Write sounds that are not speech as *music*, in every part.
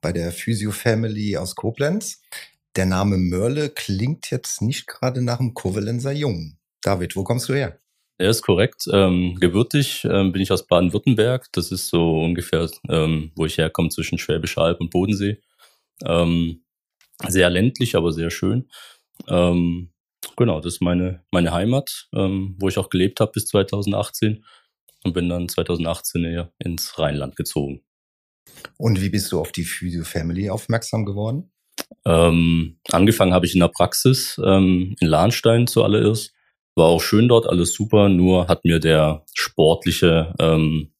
bei der Physio Family aus Koblenz. Der Name Mörle klingt jetzt nicht gerade nach einem Kovalenzer Jungen. David, wo kommst du her? Er ist korrekt. Ähm, gebürtig ähm, bin ich aus Baden-Württemberg. Das ist so ungefähr, ähm, wo ich herkomme, zwischen Schwäbisch Alb und Bodensee. Ähm, sehr ländlich, aber sehr schön. Ähm, genau, das ist meine, meine Heimat, ähm, wo ich auch gelebt habe bis 2018 und bin dann 2018 eher ins Rheinland gezogen. Und wie bist du auf die Physio Family aufmerksam geworden? Ähm, angefangen habe ich in der Praxis ähm, in Lahnstein zuallererst. War auch schön dort, alles super, nur hat mir der sportliche ähm,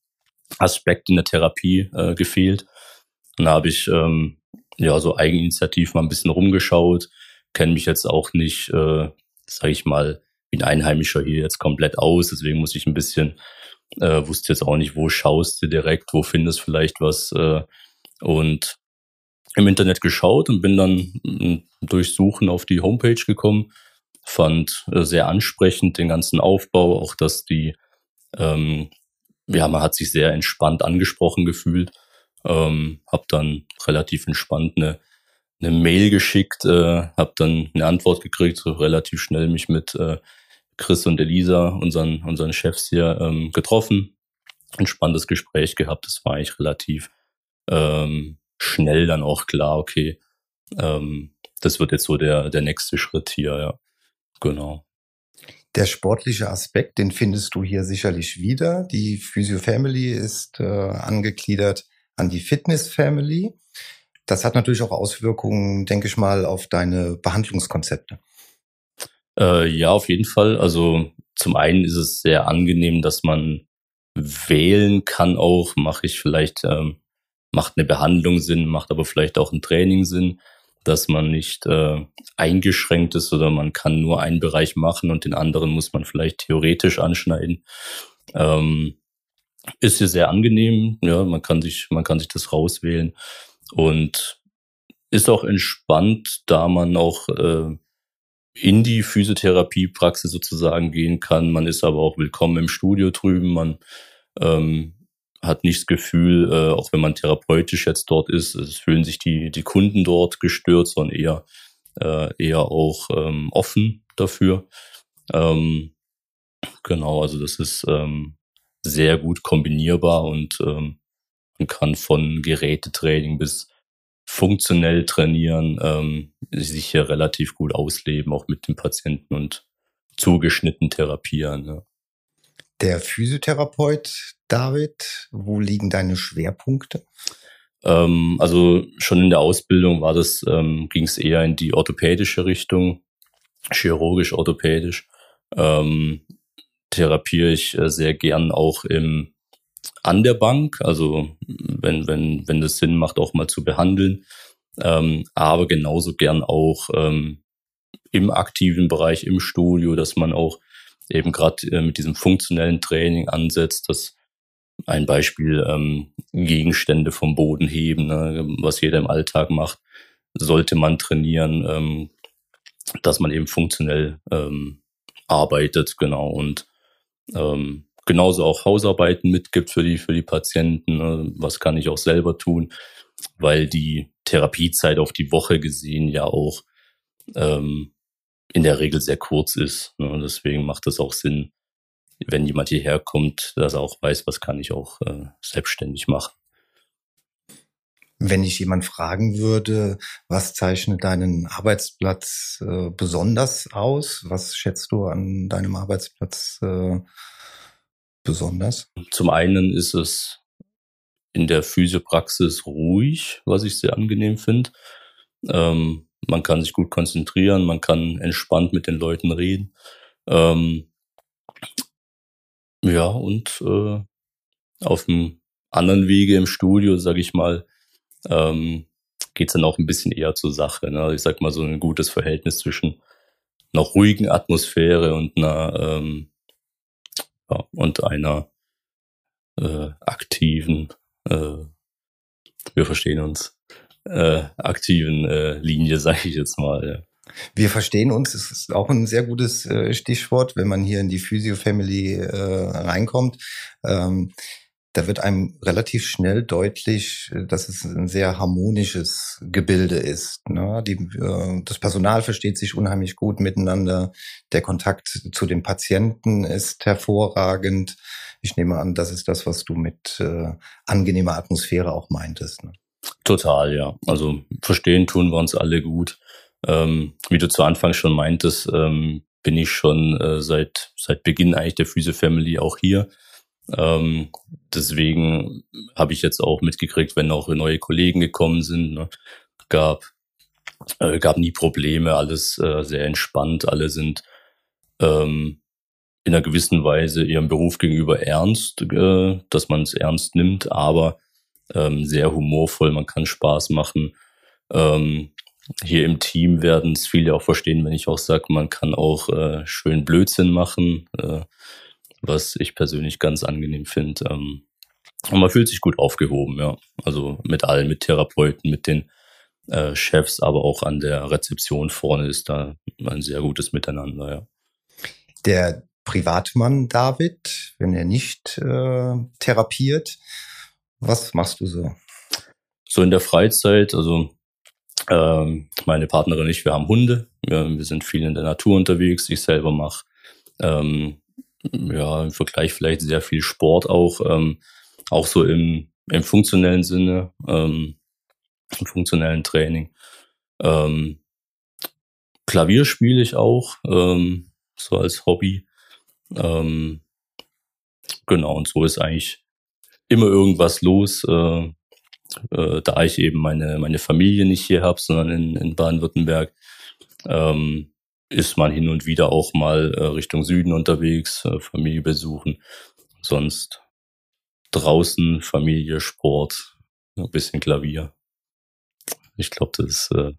Aspekt in der Therapie äh, gefehlt. Dann habe ich ähm, ja so eigeninitiativ mal ein bisschen rumgeschaut, kenne mich jetzt auch nicht, äh, sage ich mal, wie ein Einheimischer hier jetzt komplett aus. Deswegen muss ich ein bisschen äh, wusste jetzt auch nicht, wo schaust du direkt, wo findest vielleicht was. Äh, und im Internet geschaut und bin dann mm, durch Suchen auf die Homepage gekommen. Fand äh, sehr ansprechend den ganzen Aufbau, auch dass die, ähm, ja, man hat sich sehr entspannt angesprochen gefühlt. Ähm, hab dann relativ entspannt eine, eine Mail geschickt, äh, hab dann eine Antwort gekriegt, so relativ schnell mich mit äh, Chris und Elisa, unseren, unseren Chefs hier, ähm, getroffen. Ein spannendes Gespräch gehabt. Das war eigentlich relativ ähm, schnell dann auch klar, okay, ähm, das wird jetzt so der, der nächste Schritt hier, ja. Genau. Der sportliche Aspekt, den findest du hier sicherlich wieder. Die Physio Family ist äh, angegliedert an die Fitness Family. Das hat natürlich auch Auswirkungen, denke ich mal, auf deine Behandlungskonzepte. Äh, ja, auf jeden Fall. Also zum einen ist es sehr angenehm, dass man wählen kann auch, mache ich vielleicht, ähm, macht eine Behandlung Sinn, macht aber vielleicht auch ein Training Sinn, dass man nicht äh, eingeschränkt ist oder man kann nur einen Bereich machen und den anderen muss man vielleicht theoretisch anschneiden. Ähm, ist hier sehr angenehm, ja, man kann sich, man kann sich das rauswählen und ist auch entspannt, da man auch äh, in die Physiotherapiepraxis sozusagen gehen kann. Man ist aber auch willkommen im Studio drüben. Man ähm, hat nicht das Gefühl, äh, auch wenn man therapeutisch jetzt dort ist, es fühlen sich die, die Kunden dort gestört, sondern eher, äh, eher auch ähm, offen dafür. Ähm, genau, also das ist ähm, sehr gut kombinierbar und ähm, man kann von Gerätetraining bis funktionell trainieren, ähm, sich hier relativ gut ausleben, auch mit den Patienten und zugeschnitten therapieren. Ja. Der Physiotherapeut David, wo liegen deine Schwerpunkte? Ähm, also schon in der Ausbildung war das, ähm, ging es eher in die orthopädische Richtung, chirurgisch-orthopädisch. Ähm, therapiere ich äh, sehr gern auch im an der Bank, also wenn, wenn, wenn das Sinn macht, auch mal zu behandeln, ähm, aber genauso gern auch ähm, im aktiven Bereich, im Studio, dass man auch eben gerade äh, mit diesem funktionellen Training ansetzt, dass ein Beispiel ähm, Gegenstände vom Boden heben, ne, was jeder im Alltag macht, sollte man trainieren, ähm, dass man eben funktionell ähm, arbeitet, genau. Und ähm, genauso auch Hausarbeiten mitgibt für die, für die Patienten. Ne? Was kann ich auch selber tun? Weil die Therapiezeit auf die Woche gesehen ja auch ähm, in der Regel sehr kurz ist. Ne? Deswegen macht es auch Sinn, wenn jemand hierher kommt, dass er auch weiß, was kann ich auch äh, selbstständig machen. Wenn ich jemand fragen würde, was zeichnet deinen Arbeitsplatz äh, besonders aus? Was schätzt du an deinem Arbeitsplatz äh, besonders? Zum einen ist es in der Physiopraxis ruhig, was ich sehr angenehm finde. Ähm, man kann sich gut konzentrieren, man kann entspannt mit den Leuten reden. Ähm, ja, und äh, auf dem anderen Wege im Studio, sage ich mal, ähm, geht's dann auch ein bisschen eher zur Sache. Ne? Ich sag mal so ein gutes Verhältnis zwischen einer ruhigen Atmosphäre und einer ähm, ja, und einer äh, aktiven, äh, wir verstehen uns, äh, aktiven äh, Linie, *laughs* sage ich jetzt mal. Ja. Wir verstehen uns, das ist auch ein sehr gutes äh, Stichwort, wenn man hier in die Physio Family äh, reinkommt. Ähm, da wird einem relativ schnell deutlich, dass es ein sehr harmonisches Gebilde ist. Ne? Die, äh, das Personal versteht sich unheimlich gut miteinander. Der Kontakt zu den Patienten ist hervorragend. Ich nehme an, das ist das, was du mit äh, angenehmer Atmosphäre auch meintest. Ne? Total, ja. Also verstehen tun wir uns alle gut. Ähm, wie du zu Anfang schon meintest, ähm, bin ich schon äh, seit seit Beginn eigentlich der Physio Family auch hier. Ähm, deswegen habe ich jetzt auch mitgekriegt, wenn auch neue Kollegen gekommen sind, ne, gab äh, gab nie Probleme, alles äh, sehr entspannt, alle sind ähm, in einer gewissen Weise ihrem Beruf gegenüber ernst, äh, dass man es ernst nimmt, aber ähm, sehr humorvoll, man kann Spaß machen. Ähm, hier im Team werden es viele auch verstehen, wenn ich auch sage, man kann auch äh, schön Blödsinn machen, äh, was ich persönlich ganz angenehm finde. Ähm, und man fühlt sich gut aufgehoben, ja. Also mit allen, mit Therapeuten, mit den äh, Chefs, aber auch an der Rezeption vorne ist da ein sehr gutes Miteinander, ja. Der Privatmann David, wenn er nicht äh, therapiert, was machst du so? So in der Freizeit, also ähm, meine Partnerin und ich, wir haben Hunde. Wir, wir sind viel in der Natur unterwegs. Ich selber mache ähm, ja im Vergleich vielleicht sehr viel Sport auch, ähm, auch so im, im funktionellen Sinne, ähm, im funktionellen Training. Ähm, Klavier spiele ich auch, ähm, so als Hobby. Ähm, genau, und so ist eigentlich immer irgendwas los. Äh, äh, da ich eben meine, meine Familie nicht hier habe, sondern in, in Baden-Württemberg, ähm, ist man hin und wieder auch mal äh, Richtung Süden unterwegs, äh, Familie besuchen. Sonst draußen Familie, Sport, ein bisschen Klavier. Ich glaube, das äh,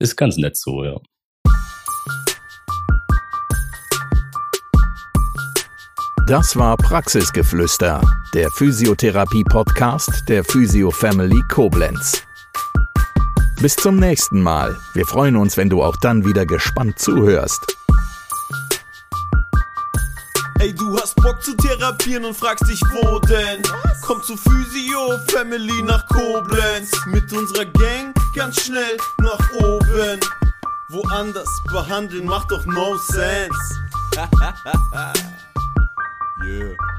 ist ganz nett so, ja. Das war Praxisgeflüster, der Physiotherapie-Podcast der Physio Family Koblenz. Bis zum nächsten Mal. Wir freuen uns, wenn du auch dann wieder gespannt zuhörst. Ey, du hast Bock zu therapieren und fragst dich, wo denn? Komm zu Physio Family nach Koblenz. Mit unserer Gang ganz schnell nach oben. Woanders behandeln macht doch no sense. *laughs* Yeah.